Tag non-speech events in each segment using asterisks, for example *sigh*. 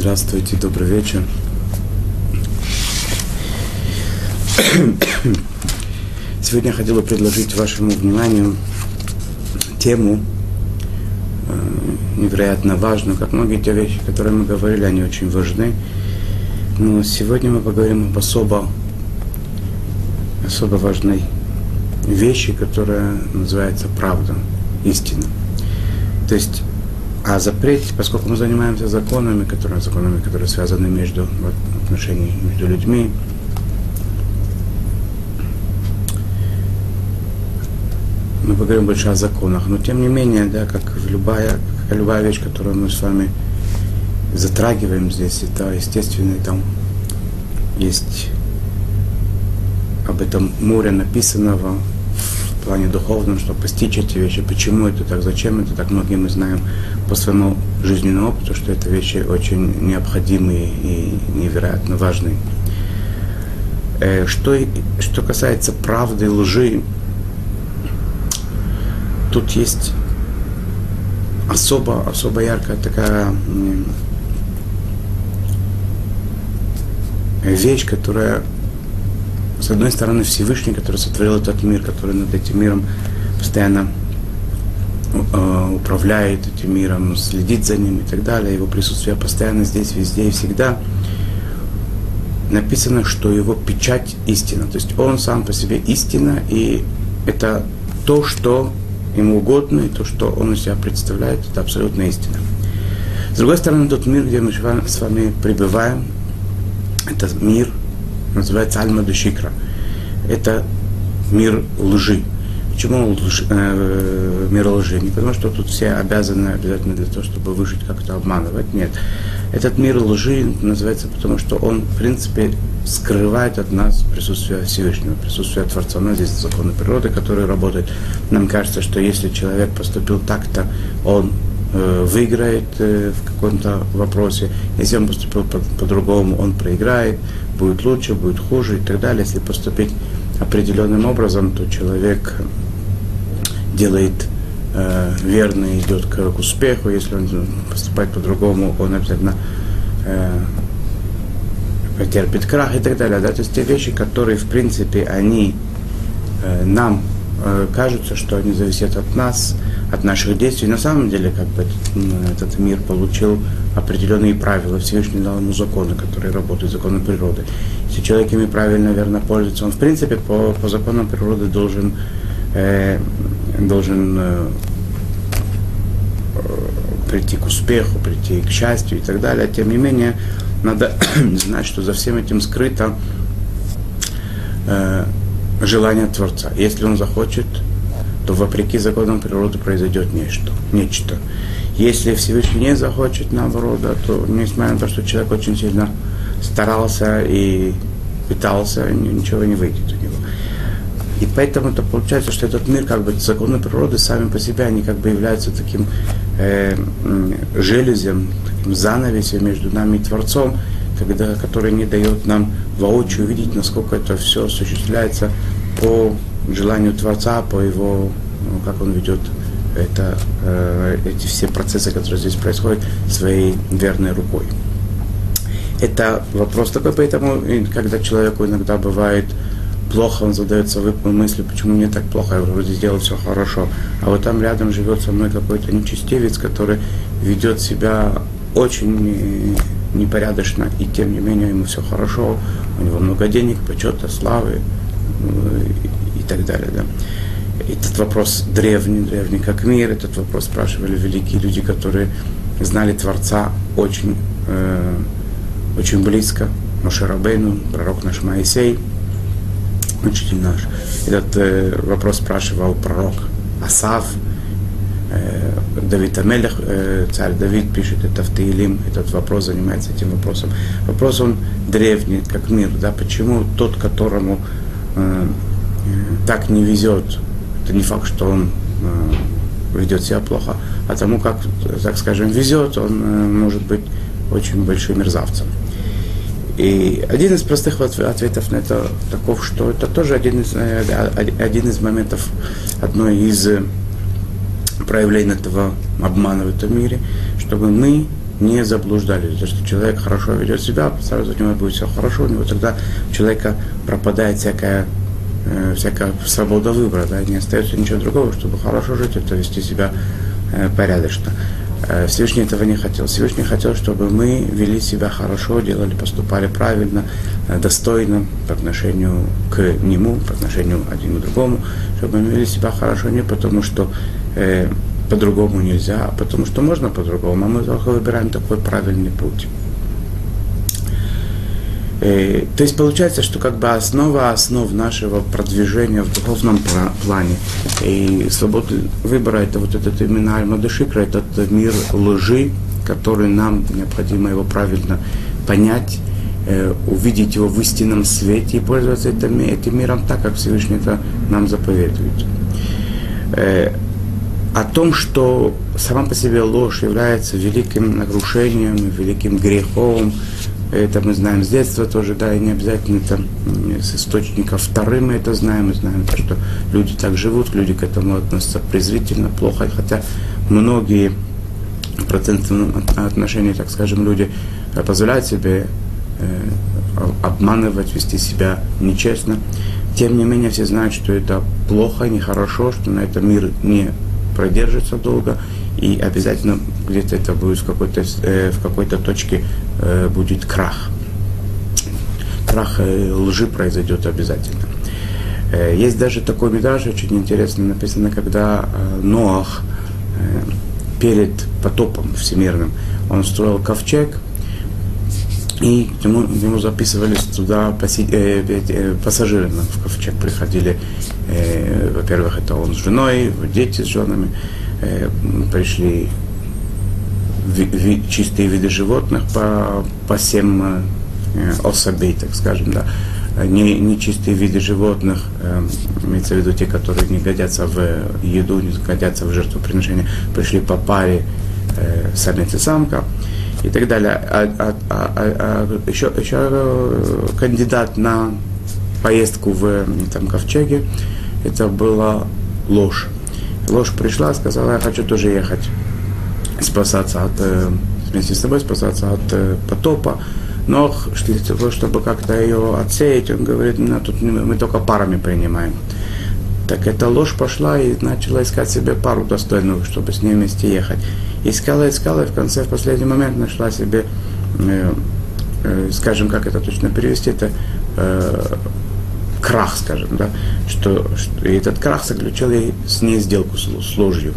Здравствуйте, добрый вечер. Сегодня я бы предложить вашему вниманию тему э, невероятно важную, как многие те вещи, которые мы говорили, они очень важны. Но сегодня мы поговорим об особо, особо важной вещи, которая называется правда, истина. То есть а запрет, поскольку мы занимаемся законами, которые, законами, которые связаны между отношениями между людьми, мы поговорим больше о законах, но тем не менее, да, как любая, как любая вещь, которую мы с вами затрагиваем здесь, это естественно, там есть об этом море написанного, в плане духовном, чтобы постичь эти вещи. Почему это так, зачем это так, многие мы знаем по своему жизненному опыту, что это вещи очень необходимые и невероятно важные. Э, что, что касается правды и лжи, тут есть особо, особо яркая такая вещь, которая с одной стороны, Всевышний, который сотворил этот мир, который над этим миром постоянно э, управляет этим миром, следит за ним и так далее, его присутствие постоянно здесь, везде и всегда, написано, что его печать истина. То есть он сам по себе истина, и это то, что ему угодно, и то, что он из себя представляет, это абсолютно истина. С другой стороны, тот мир, где мы с вами пребываем, это мир называется Альма Душикра. Это мир лжи. Почему лж, э, мир лжи? Не потому, что тут все обязаны обязательно для того, чтобы выжить, как-то обманывать. Нет. Этот мир лжи называется потому, что он, в принципе, скрывает от нас присутствие Всевышнего, присутствие Творца. У нас здесь законы природы, которые работают. Нам кажется, что если человек поступил так-то, он выиграет э, в каком-то вопросе. Если он поступил по-другому, по он проиграет будет лучше, будет хуже и так далее. Если поступить определенным образом, то человек делает э, верно идет к, к успеху. Если он поступает по-другому, он обязательно э, потерпит крах и так далее. Да? То есть те вещи, которые, в принципе, они э, нам э, кажутся, что они зависят от нас, от наших действий. На самом деле, как бы этот, мир получил определенные правила. Всевышний дал ему законы, которые работают, законы природы. Если человек ими правильно, верно пользуется, он в принципе по, по законам природы должен, э, должен э, прийти к успеху, прийти к счастью и так далее. Тем не менее, надо *clears throat* знать, что за всем этим скрыто э, желание Творца. Если он захочет, то вопреки законам природы произойдет нечто. нечто. Если Всевышний не захочет, наоборот, да, то несмотря на то, что человек очень сильно старался и пытался, ничего не выйдет у него. И поэтому это получается, что этот мир, как бы законы природы сами по себе, они как бы являются таким э, железем, таким занавесем между нами и Творцом, когда, который не дает нам воочию увидеть, насколько это все осуществляется по желанию Творца, по его, ну, как он ведет это, э, эти все процессы, которые здесь происходят, своей верной рукой. Это вопрос такой, поэтому, когда человеку иногда бывает плохо, он задается мыслью, почему мне так плохо, я вроде сделал все хорошо. А вот там рядом живет со мной какой-то нечестивец, который ведет себя очень непорядочно, и тем не менее ему все хорошо, у него много денег, почета, славы и так далее. Да. Этот вопрос древний, древний как мир, этот вопрос спрашивали великие люди, которые знали Творца очень, э, очень близко. Мошерабейну, пророк наш Моисей, учитель наш. Этот э, вопрос спрашивал пророк Асав, э, Давид Амелех, э, царь Давид пишет это в Таилим, этот вопрос занимается этим вопросом. Вопрос он древний, как мир, да, почему тот, которому э, так не везет это не факт, что он э, ведет себя плохо, а тому, как, так скажем, везет, он э, может быть очень большим мерзавцем. И один из простых ответов на это таков, что это тоже один из, э, один из моментов, одно из проявлений этого обмана в этом мире, чтобы мы не заблуждались. То, что человек хорошо ведет себя, сразу у него будет все хорошо, у него тогда у человека пропадает всякая э, всякая свобода выбора, да, не остается ничего другого, чтобы хорошо жить, это вести себя э, порядочно. Э, Всевышний этого не хотел. Всевышний хотел, чтобы мы вели себя хорошо, делали, поступали правильно, э, достойно по отношению к Нему, по отношению один к другому, чтобы мы вели себя хорошо не потому, что э, по-другому нельзя, а потому что можно по-другому, а мы только выбираем такой правильный путь. Э, то есть получается, что как бы основа основ нашего продвижения в духовном плане и свободы выбора это вот этот именно Аль-Мадашикра, этот мир лжи, который нам необходимо его правильно понять, э, увидеть его в истинном свете и пользоваться этим, этим миром так, как Всевышний это нам заповедует. Э, о том, что сама по себе ложь является великим нарушением, великим грехом, это мы знаем с детства тоже, да, и не обязательно там с источников вторым мы это знаем, мы знаем, что люди так живут, люди к этому относятся презрительно, плохо, хотя многие процентном отношении, так скажем, люди э, позволяют себе э, обманывать, вести себя нечестно. Тем не менее, все знают, что это плохо, нехорошо, что на этом мир не продержится долго, и обязательно где-то это будет в какой-то, э, в какой-то точке э, будет крах. Крах э, лжи произойдет обязательно. Э, есть даже такой медраж, очень интересно написано, когда э, Ноах э, перед потопом всемирным, он строил ковчег, и к нему, записывались туда поси, э, э, пассажиры в ковчег приходили. Э, во-первых, это он с женой, дети с женами. Э, пришли ви, ви, чистые виды животных по, по семь э, особей, так скажем, да. Не, не чистые виды животных, э, имеется в виду те, которые не годятся в еду, не годятся в жертвоприношение, пришли по паре э, самец и самка и так далее. А, а, а, а, еще, еще кандидат на поездку в там, ковчеге, это была ложь. Ложь пришла, сказала, я хочу тоже ехать, спасаться от, вместе с тобой, спасаться от потопа. Но чтобы как-то ее отсеять, он говорит, ну, тут мы только парами принимаем. Так эта ложь пошла и начала искать себе пару достойную, чтобы с ней вместе ехать. Искала, искала, и в конце, в последний момент нашла себе, э, э, скажем, как это точно перевести, это э, крах, скажем, да, что, что и этот крах заключил ей с ней сделку с, с ложью,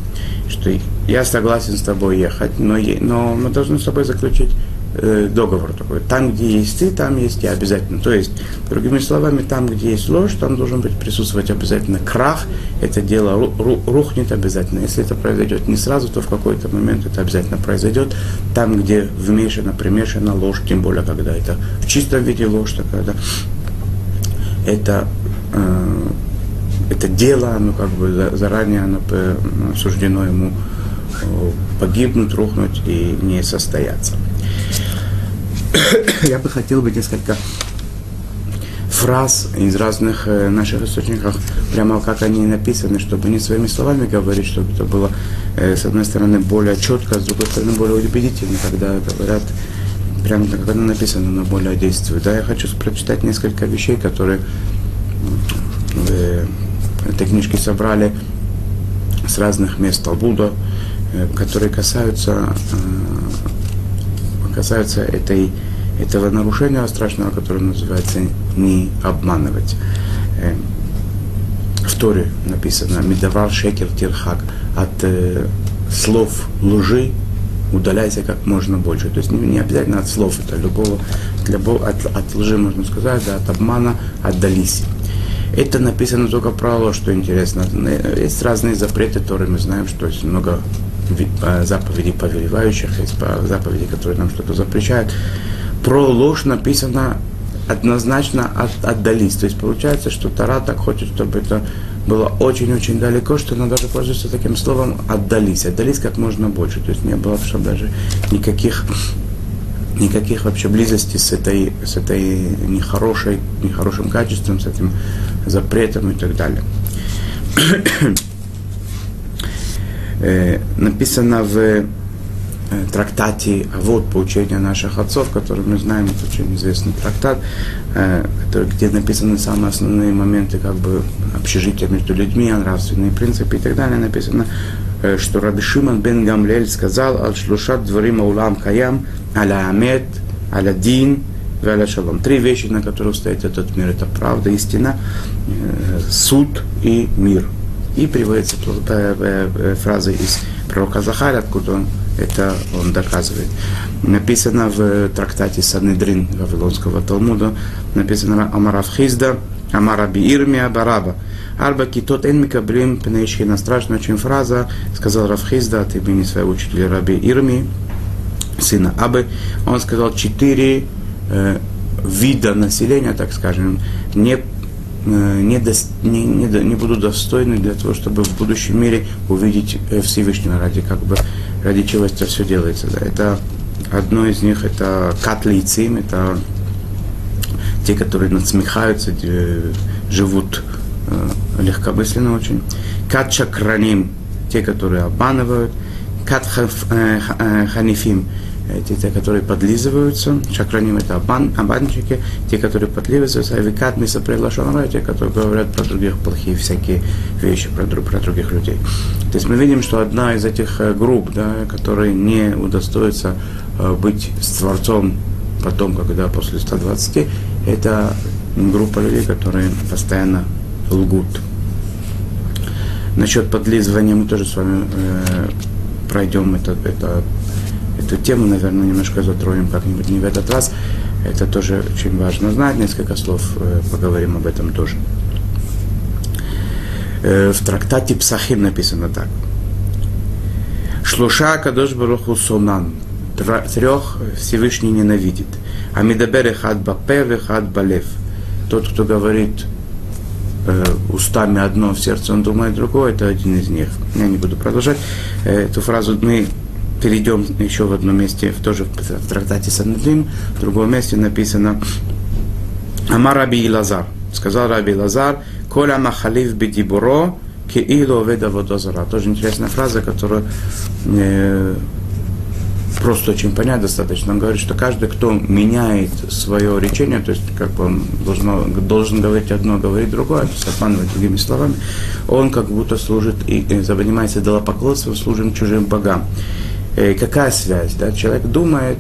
что я согласен с тобой ехать, но, но мы должны с тобой заключить э, договор такой. Там, где есть ты, там есть я обязательно. То есть, другими словами, там, где есть ложь, там должен быть присутствовать обязательно крах. Это дело рухнет обязательно. Если это произойдет не сразу, то в какой-то момент это обязательно произойдет. Там, где вмешана, примешана ложь, тем более, когда это в чистом виде ложь такая, да, это э, это дело, оно как бы заранее оно суждено ему э, погибнуть, рухнуть и не состояться. *coughs* Я бы хотел бы несколько фраз из разных э, наших источников, прямо как они написаны, чтобы не своими словами говорить, чтобы это было, э, с одной стороны, более четко, с другой стороны, более убедительно, когда говорят, прямо как оно написано, но более действует. Да, я хочу прочитать несколько вещей, которые в э, этой книжке собрали с разных мест Талбуда, э, которые касаются касаются этой, этого нарушения страшного, которое называется не обманывать. Э, в Торе написано «Медавар шекер тирхак» от э, слов лжи удаляйся как можно больше. То есть не, не обязательно от слов, это любого, для, от, от лжи можно сказать, да, от обмана отдались. Это написано только про ложь, что интересно. Есть разные запреты, которые мы знаем, что есть много заповедей повелевающих, есть заповеди, которые нам что-то запрещают. Про ложь написано однозначно от, отдались. То есть получается, что Тара так хочет, чтобы это было очень-очень далеко, что она даже пользуется таким словом отдались. Отдались как можно больше. То есть не было чтобы даже никаких никаких вообще близости с этой, с этой нехорошей, нехорошим качеством, с этим запретом и так далее. Э, написано в э, трактате «Вот поучение наших отцов», который мы знаем, это очень известный трактат, э, который, где написаны самые основные моменты как бы общежития между людьми, нравственные принципы и так далее, написано, э, что Раби Шимон бен Гамлель сказал «Аль-шлушат дворим аулам каям аля амет, аля дин, Галя Шалом. Три вещи, на которых стоит этот мир. Это правда, истина, суд и мир. И приводится фраза из пророка Захаря, откуда он это он доказывает. Написано в трактате Санедрин Вавилонского Талмуда, написано Амарав Хизда, Амара Биирмия Бараба. Арба китот эн микаблим пнеишхина. Страшная очень фраза, сказал Равхизда от имени своего учителя Раби Ирми, сына Абы. Он сказал четыре э, вида населения, так скажем, не Э, не, до, не, не, не будут достойны для того, чтобы в будущем мире увидеть э, Всевышнего, ради, как бы, ради чего это все делается. Да. Это одно из них, это катлицим, это те, которые надсмехаются, живут э, легкомысленно очень. Кат чакраним, те, которые обманывают. Кат ханифим, эти, те, которые подлизываются, чакраним это обман, обманщики, те, которые подлизываются, а викат миса приглашенного, те, которые говорят про других плохие всякие вещи, про, про других людей. То есть мы видим, что одна из этих э, групп, да, которые не удостоятся э, быть с Творцом потом, когда после 120, это группа людей, которые постоянно лгут. Насчет подлизывания мы тоже с вами э, пройдем это, это Эту тему, наверное, немножко затронем как-нибудь не в этот раз. Это тоже очень важно знать. Несколько слов э, поговорим об этом тоже. Э, в трактате Псахим написано так. Шлуша Кадош Баруху Сонан. Трех Всевышний ненавидит. Амидабер хад бапе хад балев. Тот, кто говорит э, устами одно, в сердце он думает другое, это один из них. Я не буду продолжать. Эту фразу мы перейдем еще в одном месте, в тоже в трактате Санедрин, в другом месте написано Амар Раби Лазар. Сказал Раби Лазар, Коля Махалив Бедибуро, Киило Веда Водозара. Тоже интересная фраза, которую э, просто очень понять достаточно. Он говорит, что каждый, кто меняет свое речение, то есть как бы он должен, должен говорить одно, говорить другое, то есть обманывать другими словами, он как будто служит и, и занимается идолопоклонством, служит чужим богам. Э, какая связь? Да? Человек думает,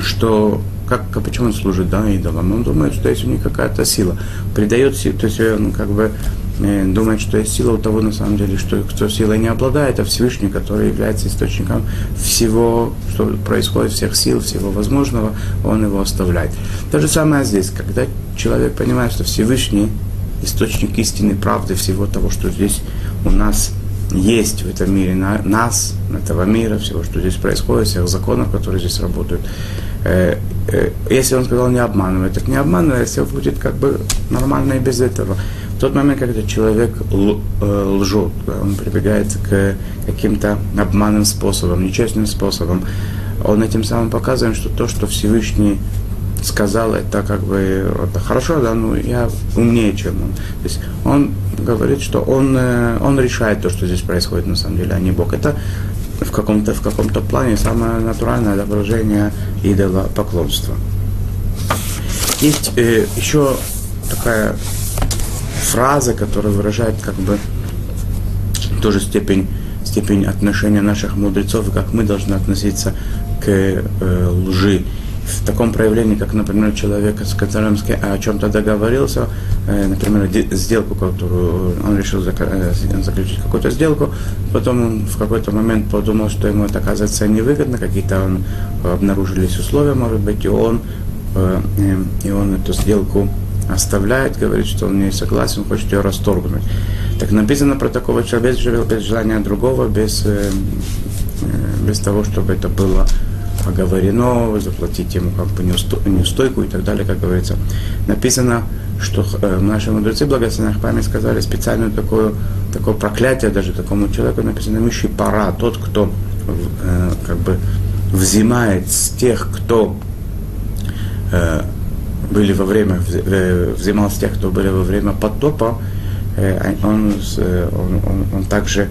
что как, почему он служит да, идолам? Он думает, что есть у них какая-то сила. Придает силу, то есть он как бы э, думает, что есть сила у того, на самом деле, что кто силой не обладает, а Всевышний, который является источником всего, что происходит, всех сил, всего возможного, он его оставляет. То же самое здесь, когда человек понимает, что Всевышний источник истины, правды, всего того, что здесь у нас есть в этом мире на, нас, этого мира, всего, что здесь происходит, всех законов, которые здесь работают. Э, э, если он сказал не обманывай, так не обманывай, все будет как бы нормально и без этого. В тот момент, когда человек э, лжет, он прибегает к каким-то обманным способам, нечестным способом, он этим самым показывает, что то, что Всевышний сказал, это как бы это хорошо, да, ну я умнее, чем он. То есть он говорит, что он, э, он решает то, что здесь происходит на самом деле, а не Бог. Это в каком-то в каком-то плане самое натуральное отображение идола поклонства. Есть э, еще такая фраза, которая выражает как бы тоже степень, степень отношения наших мудрецов, как мы должны относиться к э, лжи в таком проявлении, как, например, человек, с которым о чем-то договорился, э, например, сделку, которую он решил э, заключить какую-то сделку, потом он в какой-то момент подумал, что ему это оказывается невыгодно, какие-то он, обнаружились условия, может быть, и он, э, и он эту сделку оставляет, говорит, что он не согласен, хочет ее расторгнуть. Так написано про такого человека без желания другого, без, без того, чтобы это было оговорено, заплатить ему как бы неустойку и так далее, как говорится. Написано, что э, наши мудрецы, благословенных память, сказали специальное такое, такое проклятие даже такому человеку, написано «Миши пора», тот, кто э, как бы взимает с тех, кто э, были во время, э, взимал с тех, кто были во время потопа, э, он, он, он, он также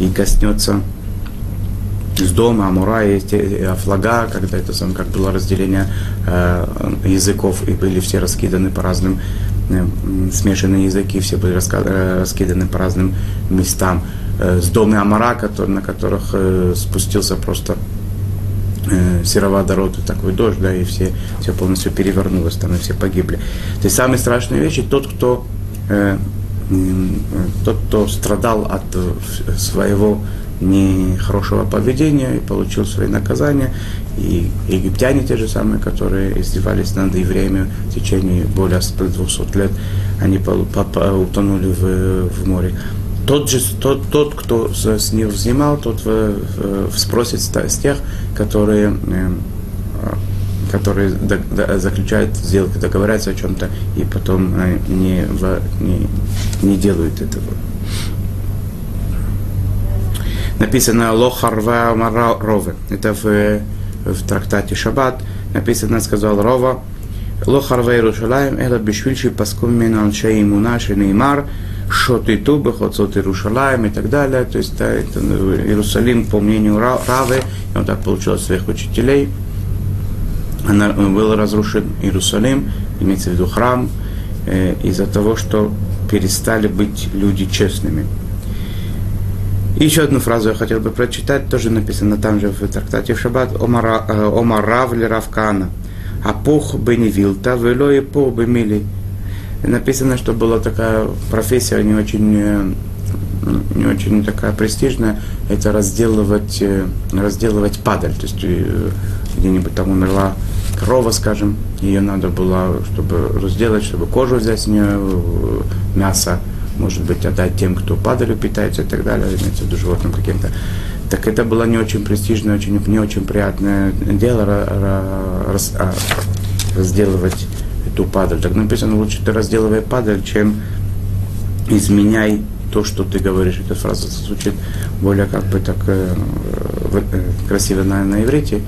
и коснется из дома, Амура, есть Афлага, когда это сам, как было разделение э, языков, и были все раскиданы по разным, э, смешанные языки, все были э, раскиданы по разным местам. Э, с дома Амара, который, на которых э, спустился просто э, сероводород и такой дождь, да, и все, все полностью перевернулось, там и все погибли. То есть самые страшные вещи, тот, кто, э, э, тот, кто страдал от э, своего нехорошего поведения и получил свои наказания. И египтяне те же самые, которые издевались над евреями в течение более 200 лет, они утонули в, в море. Тот, же, тот, тот, кто с них взимал, тот в, в, спросит с тех, которые, которые заключают сделки, договорятся о чем-то и потом не, не, не делают этого написано Лохарва Рове. Это в, в трактате Шаббат. Написано, сказал Рова, Лохарва Иерушалаем, это бешвильши паскум мен аншей имуна шенеймар, шотиту бехоцот Иерушалаем и так далее. То есть да, это Иерусалим, по мнению Равы, он так получил от своих учителей, она, был разрушен Иерусалим, имеется в виду храм, э, из-за того, что перестали быть люди честными. Еще одну фразу я хотел бы прочитать, тоже написано там же в трактате в Шаббат, Омар э, Рав ли Равкана, Апух Беневилта, Вело и По Бемили. Написано, что была такая профессия не очень, э, не очень такая престижная, это разделывать, э, разделывать падаль. То есть где-нибудь там умерла корова, скажем, ее надо было, чтобы разделать, чтобы кожу взять с нее, мясо, может быть, отдать тем, кто падалью питается и так далее, имеется в виду животным каким-то. Так это было не очень престижное, очень, не очень приятное дело раз, а, разделывать эту падаль. Так написано, лучше ты разделывай падаль, чем изменяй то, что ты говоришь. Эта фраза звучит более как бы так э, э, красиво на, на иврите,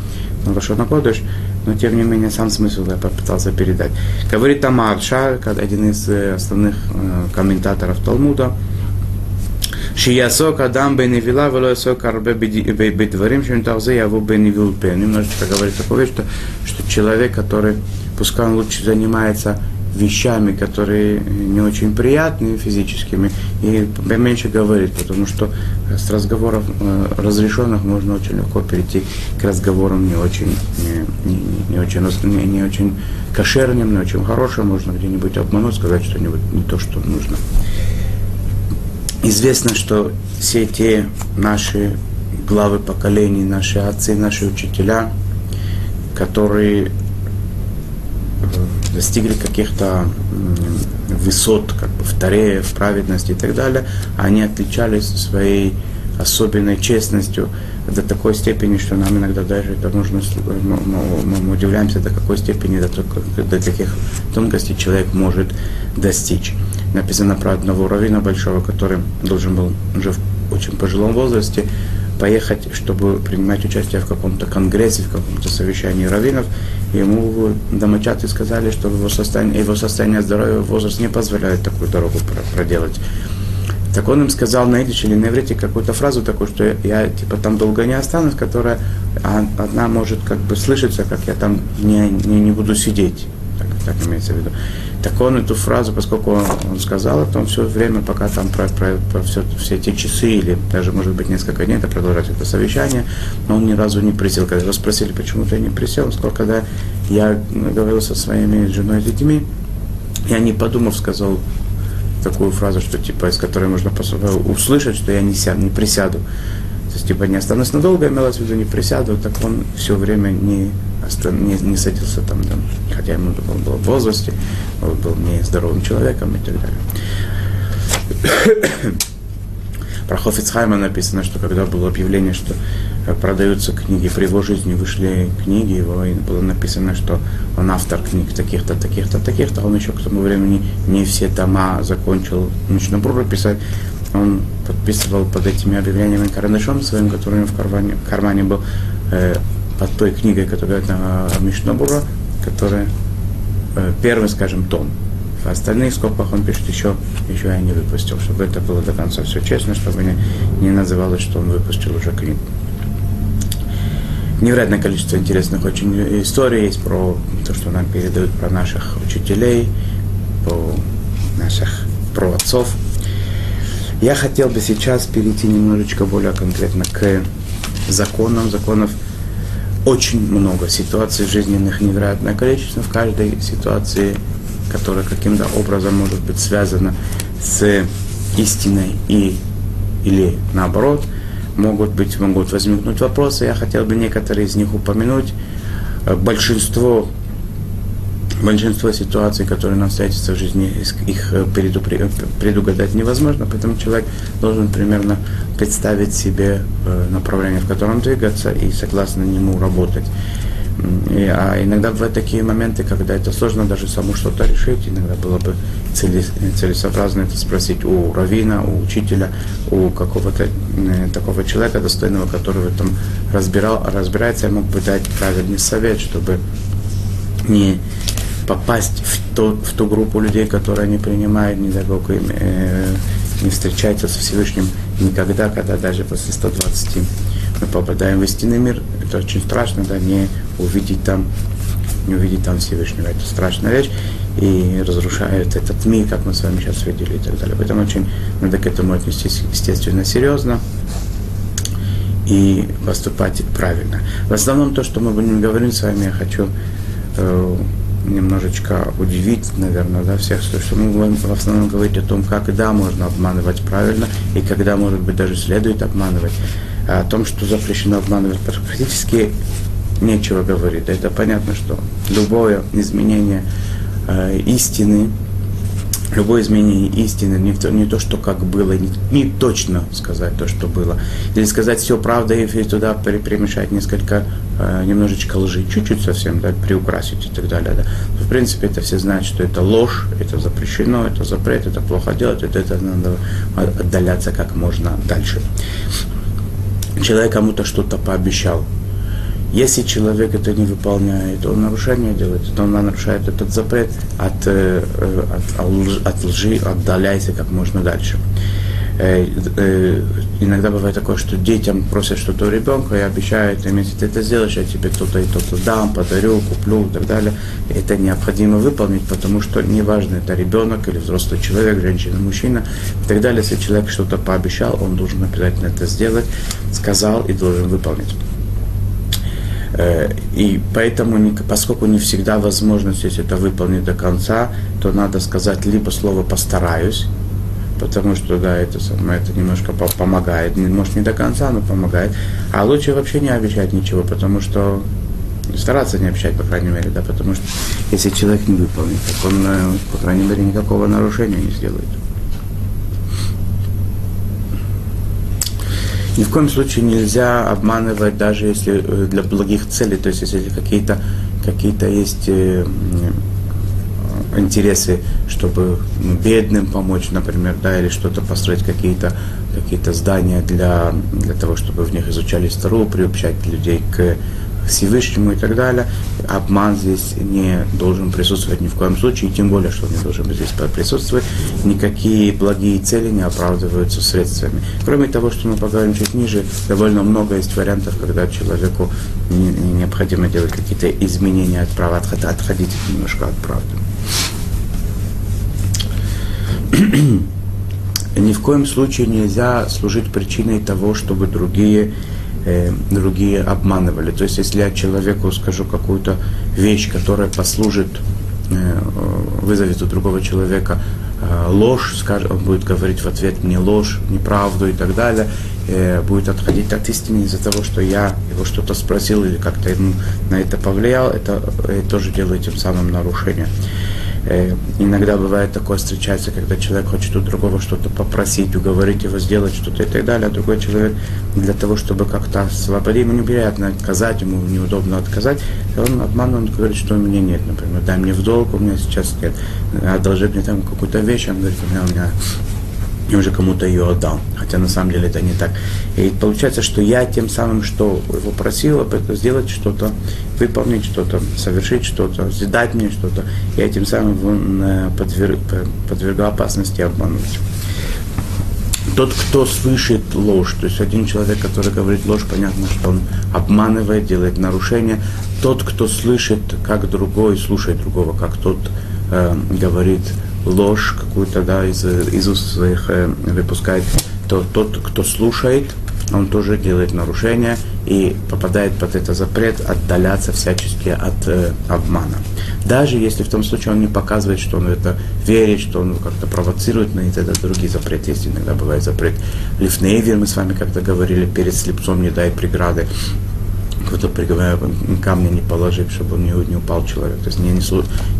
на Лошона Кодыш но тем не менее сам смысл я попытался передать. Говорит Амар Ша, один из э, основных э, комментаторов Талмуда, Шиясок Адам Беневила, Велоясок Арбе Бедварим, Шентарзе Яву Беневил Пен. Немножечко говорит такое, что, что человек, который, пускай он лучше занимается вещами, которые не очень приятные физическими, и меньше говорить, потому что с разговоров э, разрешенных можно очень легко перейти к разговорам не очень, не, не, не очень, не, не очень кошерным, не очень хорошим, можно где-нибудь обмануть, сказать что-нибудь не то, что нужно. Известно, что все те наши главы поколений, наши отцы, наши учителя, которые достигли каких-то высот, как бы в Таре, в праведности и так далее, они отличались своей особенной честностью до такой степени, что нам иногда даже это нужно, мы, мы удивляемся, до какой степени, до, до каких тонкостей человек может достичь. Написано про одного равина большого, который должен был уже в очень пожилом возрасте поехать, чтобы принимать участие в каком-то конгрессе, в каком-то совещании раввинов. Ему домочадцы сказали, что его состояние, его состояние здоровья, возраст не позволяет такую дорогу проделать. Так он им сказал на идише или на иврите какую-то фразу такую, что я, я типа там долго не останусь, которая одна может как бы слышаться, как я там не, не, не буду сидеть. Так, так имеется в виду. Так он эту фразу, поскольку он, сказал это, он все время, пока там про, про, про все, все эти часы или даже, может быть, несколько дней, это продолжать это совещание, но он ни разу не присел. Когда его спросили, почему ты не присел, он сказал, когда я говорил со своими женой и детьми, я не подумав сказал такую фразу, что типа, из которой можно услышать, что я не, сяду, не присяду. То есть, типа, не останусь надолго, имелось в виду, не присяду, так он все время не не, не садился там, там, хотя ему он был в возрасте, он был не здоровым человеком и так далее. *coughs* Про Хофицхайма написано, что когда было объявление, что э, продаются книги, при его жизни вышли книги, его и было написано, что он автор книг таких-то, таких-то, таких-то, он еще к тому времени не все тома закончил Мишнабрура писать, он подписывал под этими объявлениями карандашом своим, который у него в кармане, в кармане был, э, под той книгой, которая на Мишнабура, которая э, первый, скажем, том. В остальных скобках он пишет еще, еще я не выпустил, чтобы это было до конца все честно, чтобы не, не называлось, что он выпустил уже книгу. невероятное количество интересных очень историй есть про то, что нам передают про наших учителей, про наших про отцов. Я хотел бы сейчас перейти немножечко более конкретно к законам. Законов очень много ситуаций жизненных, невероятное количество. В каждой ситуации, которая каким-то образом может быть связана с истиной и или наоборот, могут быть, могут возникнуть вопросы. Я хотел бы некоторые из них упомянуть. Большинство большинство ситуаций, которые нам встретятся в жизни, их э, предугадать невозможно, поэтому человек должен примерно представить себе э, направление, в котором двигаться, и согласно нему работать. И, а иногда бывают такие моменты, когда это сложно даже саму что-то решить. Иногда было бы целесообразно это спросить у равина, у учителя, у какого-то э, такого человека достойного, который в этом разбирал, разбирается, я мог бы дать правильный совет, чтобы не попасть в, то, в ту группу людей, которые не принимают, не дай Бог, э, не встречаются со Всевышним никогда, когда даже после 120 мы попадаем в истинный мир. Это очень страшно, да, не увидеть там, не увидеть там Всевышнего. Это страшная вещь и разрушает этот мир, как мы с вами сейчас видели и так далее. Поэтому очень надо к этому отнестись, естественно, серьезно и поступать правильно. В основном то, что мы будем говорить с вами, я хочу э, немножечко удивить, наверное, да, всех, что мы будем в основном говорить о том, как да, можно обманывать правильно, и когда, может быть, даже следует обманывать. А о том, что запрещено обманывать, практически нечего говорить. Это понятно, что любое изменение э, истины, любое изменение истины, не то, не то что как было, не, не точно сказать то, что было. Или сказать все правда и туда перемешать несколько, э, немножечко лжи, чуть-чуть совсем, да, приукрасить и так далее. Да. В принципе, это все знают, что это ложь, это запрещено, это запрет, это плохо делать, это, это надо отдаляться как можно дальше. Человек кому-то что-то пообещал, если человек это не выполняет, он нарушение делает, то он нарушает этот запрет, от, э, от, от лжи отдаляйся как можно дальше. Э, э, иногда бывает такое, что детям просят что-то у ребенка и обещают им, если ты это сделаешь, я тебе то-то и то-то дам, подарю, куплю и так далее. Это необходимо выполнить, потому что неважно, это ребенок или взрослый человек, женщина, мужчина и так далее. Если человек что-то пообещал, он должен обязательно это сделать, сказал и должен выполнить. Э, и поэтому, поскольку не всегда возможность если это выполнить до конца, то надо сказать либо слово «постараюсь», потому что, да, это, самое, это немножко помогает, может не до конца, но помогает. А лучше вообще не обещать ничего, потому что стараться не обещать, по крайней мере, да, потому что если человек не выполнит, так он, э, по крайней мере, никакого нарушения не сделает. Ни в коем случае нельзя обманывать, даже если э, для благих целей, то есть если какие-то какие есть э, интересы, чтобы бедным помочь, например, да, или что-то построить, какие-то какие здания для, для того, чтобы в них изучали Стару, приобщать людей к Всевышнему и так далее. Обман здесь не должен присутствовать ни в коем случае, и тем более, что он не должен здесь присутствовать. Никакие благие цели не оправдываются средствами. Кроме того, что мы поговорим чуть ниже, довольно много есть вариантов, когда человеку не, не необходимо делать какие-то изменения от права, отходить немножко от правды. *clears throat* Ни в коем случае нельзя служить причиной того, чтобы другие э, другие обманывали. То есть, если я человеку скажу какую-то вещь, которая послужит, э, вызовет у другого человека э, ложь, скажет, он будет говорить в ответ мне ложь, неправду и так далее, э, будет отходить от истины из-за того, что я его что-то спросил или как-то ему на это повлиял, это э, тоже делает тем самым нарушение. Э, иногда бывает такое, встречается, когда человек хочет у другого что-то попросить, уговорить его сделать что-то и так далее, а другой человек для того, чтобы как-то освободить, ему неприятно отказать, ему неудобно отказать, и он обманывает, он говорит, что у меня нет, например, дай мне в долг, у меня сейчас нет, одолжи мне там какую-то вещь, он говорит, у меня, у меня и уже кому-то ее отдал. Хотя на самом деле это не так. И получается, что я тем самым, что его просил об этом сделать что-то, выполнить что-то, совершить что-то, задать мне что-то, я тем самым подверг, подвергал опасности обмануть. тот, кто слышит ложь, то есть один человек, который говорит ложь, понятно, что он обманывает, делает нарушение. Тот, кто слышит, как другой, слушает другого, как тот э, говорит ложь какую-то, да, из, из уст своих э, выпускает, то тот, кто слушает, он тоже делает нарушение и попадает под этот запрет отдаляться всячески от э, обмана. Даже если в том случае он не показывает, что он это верит, что он как-то провоцирует на это, другие запреты есть. Иногда бывает запрет лифнейвер, мы с вами как-то говорили, перед слепцом не дай преграды какой-то камня не положить, чтобы не, не упал человек. То есть не, не,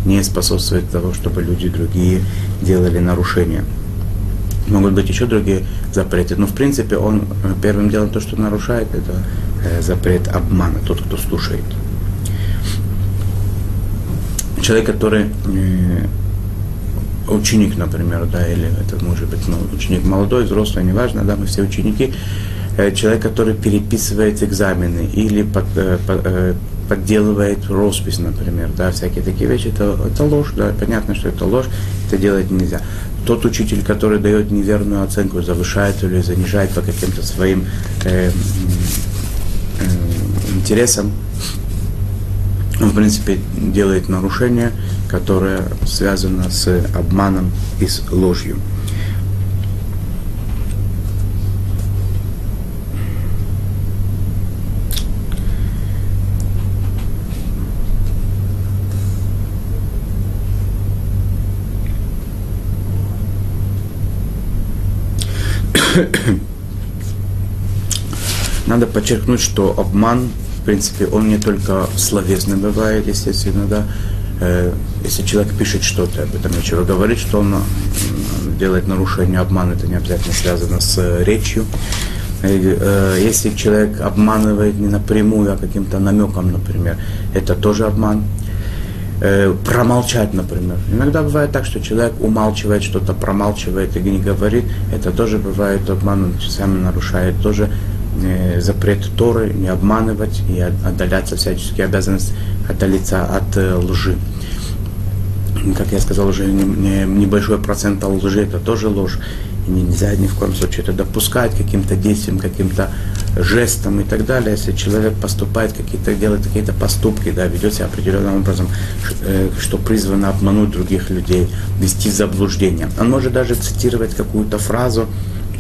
не способствует того, чтобы люди другие делали нарушения. Могут быть еще другие запреты. Но в принципе он э, первым делом то, что нарушает, это э, запрет обмана, тот, кто слушает. Человек, который э, ученик, например, да, или это может быть ну, ученик молодой, взрослый, неважно, да, мы все ученики, человек, который переписывает экзамены или под, э, э, подделывает роспись, например, да, всякие такие вещи, это, это ложь, да, понятно, что это ложь, это делать нельзя тот учитель, который дает неверную оценку, завышает или занижает по каким-то своим э, э, интересам, он, в принципе, делает нарушение, которое связано с обманом и с ложью. Надо подчеркнуть, что обман, в принципе, он не только словесный бывает, естественно, да. Э, если человек пишет что-то, об этом нечего говорить, что он делает нарушение обмана, это не обязательно связано с э, речью. Э, если человек обманывает не напрямую, а каким-то намеком, например, это тоже обман. Э, промолчать, например. Иногда бывает так, что человек умалчивает что-то, промалчивает и не говорит. Это тоже бывает обман, он сам нарушает тоже э, запрет Торы, не обманывать и отдаляться всячески обязанность отдалиться от э, лжи. Как я сказал, уже небольшой процент лжи это тоже ложь. И нельзя ни в коем случае это допускать каким-то действием, каким-то жестом и так далее. Если человек поступает, какие-то, делает какие-то поступки, да, ведет себя определенным образом, э, что призвано обмануть других людей, вести в заблуждение. Он может даже цитировать какую-то фразу,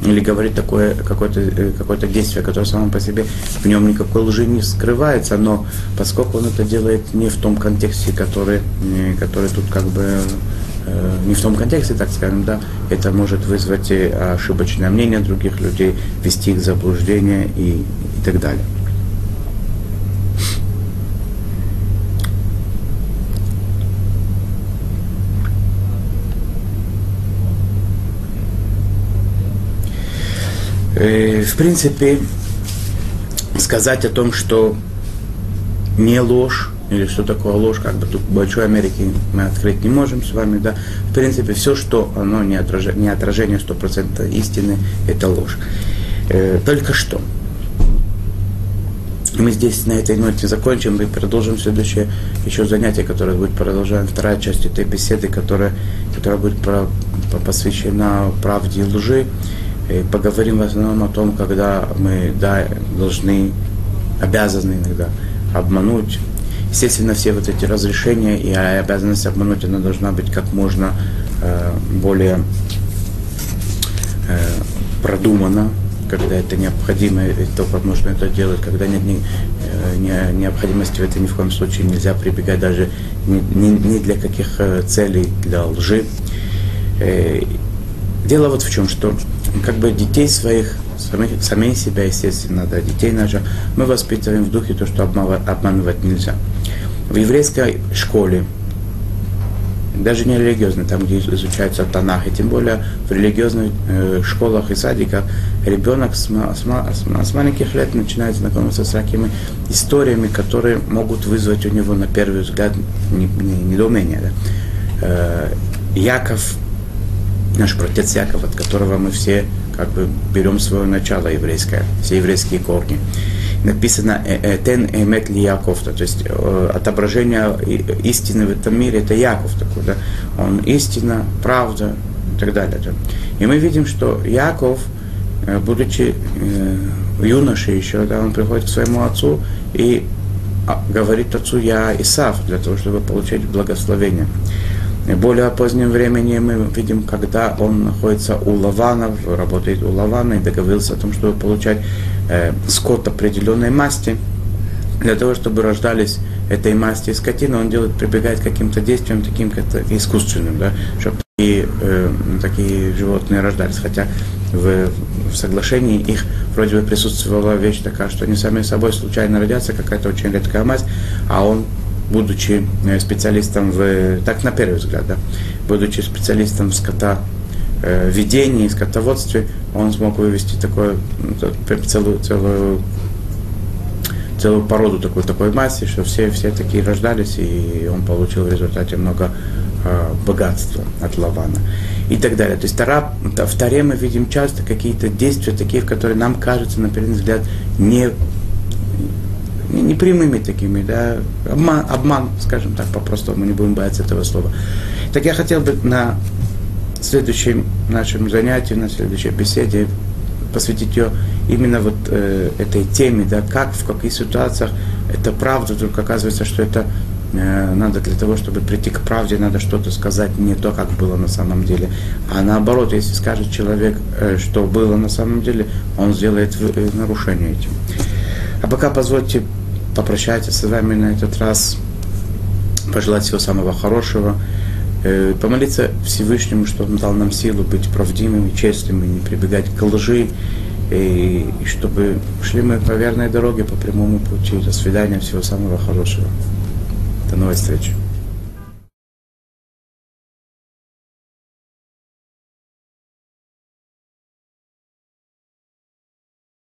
или говорить такое какое-то э, какое действие, которое само по себе в нем никакой лжи не скрывается, но поскольку он это делает не в том контексте, который, который тут как бы Э, не в том контексте, так скажем, да, это может вызвать ошибочное мнение других людей, вести их в заблуждение и, и так далее. Э, в принципе, сказать о том, что не ложь, или что такое ложь, как бы тут большой Америки мы открыть не можем с вами, да. В принципе, все, что оно не, отражение, не отражение 100% истины, это ложь. Э, только что. Мы здесь на этой ноте закончим и продолжим следующее еще занятие, которое будет продолжаем вторая часть этой беседы, которая, которая будет про, посвящена правде и лжи. Поговорим в основном о том, когда мы да, должны, обязаны иногда обмануть Естественно, все вот эти разрешения и обязанность обмануть, она должна быть как можно э, более э, продумана, когда это необходимо, и только можно это делать, когда нет ни, э, не, необходимости в этом ни в коем случае нельзя прибегать даже ни, ни, ни для каких э, целей, для лжи. Э, дело вот в чем, что как бы детей своих самих, самих себя, естественно, да, детей наших, мы воспитываем в духе то, что обманывать, нельзя. В еврейской школе, даже не религиозной, там, где изучаются Танах, и тем более в религиозных э, школах и садиках, ребенок с, с, с, с маленьких лет начинает знакомиться с такими историями, которые могут вызвать у него на первый взгляд недоумение. Да? Э, Яков, наш протец Яков, от которого мы все как бы берем свое начало еврейское, все еврейские корни. Написано «Э, э, «Тен эмет ли Яков», то есть э, отображение истины в этом мире, это Яков такой, да? он истина, правда и так далее. Да? И мы видим, что Яков будучи юношей еще, да, он приходит к своему отцу и а, говорит отцу, я Исав, для того, чтобы получить благословение. И более позднем времени мы видим, когда он находится у Лавана, работает у Лавана и договорился о том, чтобы получать э, скот определенной масти, для того, чтобы рождались этой масти скотины, он делает, прибегает к каким-то действиям, таким как искусственным, да, чтобы такие, э, такие животные рождались. Хотя в, в соглашении их вроде бы присутствовала вещь такая, что они сами собой случайно родятся, какая-то очень редкая масть, а он будучи специалистом в, так на первый взгляд, да, будучи специалистом в скота, э, ведении, скотоводстве, он смог вывести такое, целую, целую целую породу такой, такой массы, что все, все такие рождались, и он получил в результате много э, богатства от Лавана и так далее. То есть Тара, в Таре мы видим часто какие-то действия такие, которые нам кажутся, на первый взгляд, не, не прямыми такими, да, обман, обман, скажем так, по-простому, не будем бояться этого слова. Так я хотел бы на следующем нашем занятии, на следующей беседе посвятить ее именно вот э, этой теме, да, как, в каких ситуациях это правда, вдруг оказывается, что это э, надо для того, чтобы прийти к правде, надо что-то сказать не то, как было на самом деле. А наоборот, если скажет человек, э, что было на самом деле, он сделает э, нарушение этим. А пока позвольте попрощаться с вами на этот раз, пожелать всего самого хорошего, э, помолиться Всевышнему, чтобы Он дал нам силу быть правдивыми, честными, не прибегать к лжи, и, и чтобы шли мы по верной дороге, по прямому пути. До свидания, всего самого хорошего. До новой встречи.